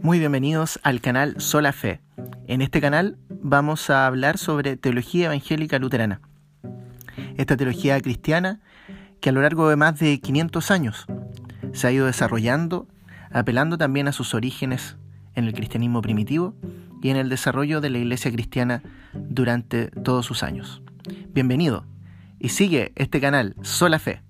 Muy bienvenidos al canal Sola Fe. En este canal vamos a hablar sobre teología evangélica luterana. Esta teología cristiana que a lo largo de más de 500 años se ha ido desarrollando, apelando también a sus orígenes en el cristianismo primitivo y en el desarrollo de la iglesia cristiana durante todos sus años. Bienvenido y sigue este canal Sola Fe.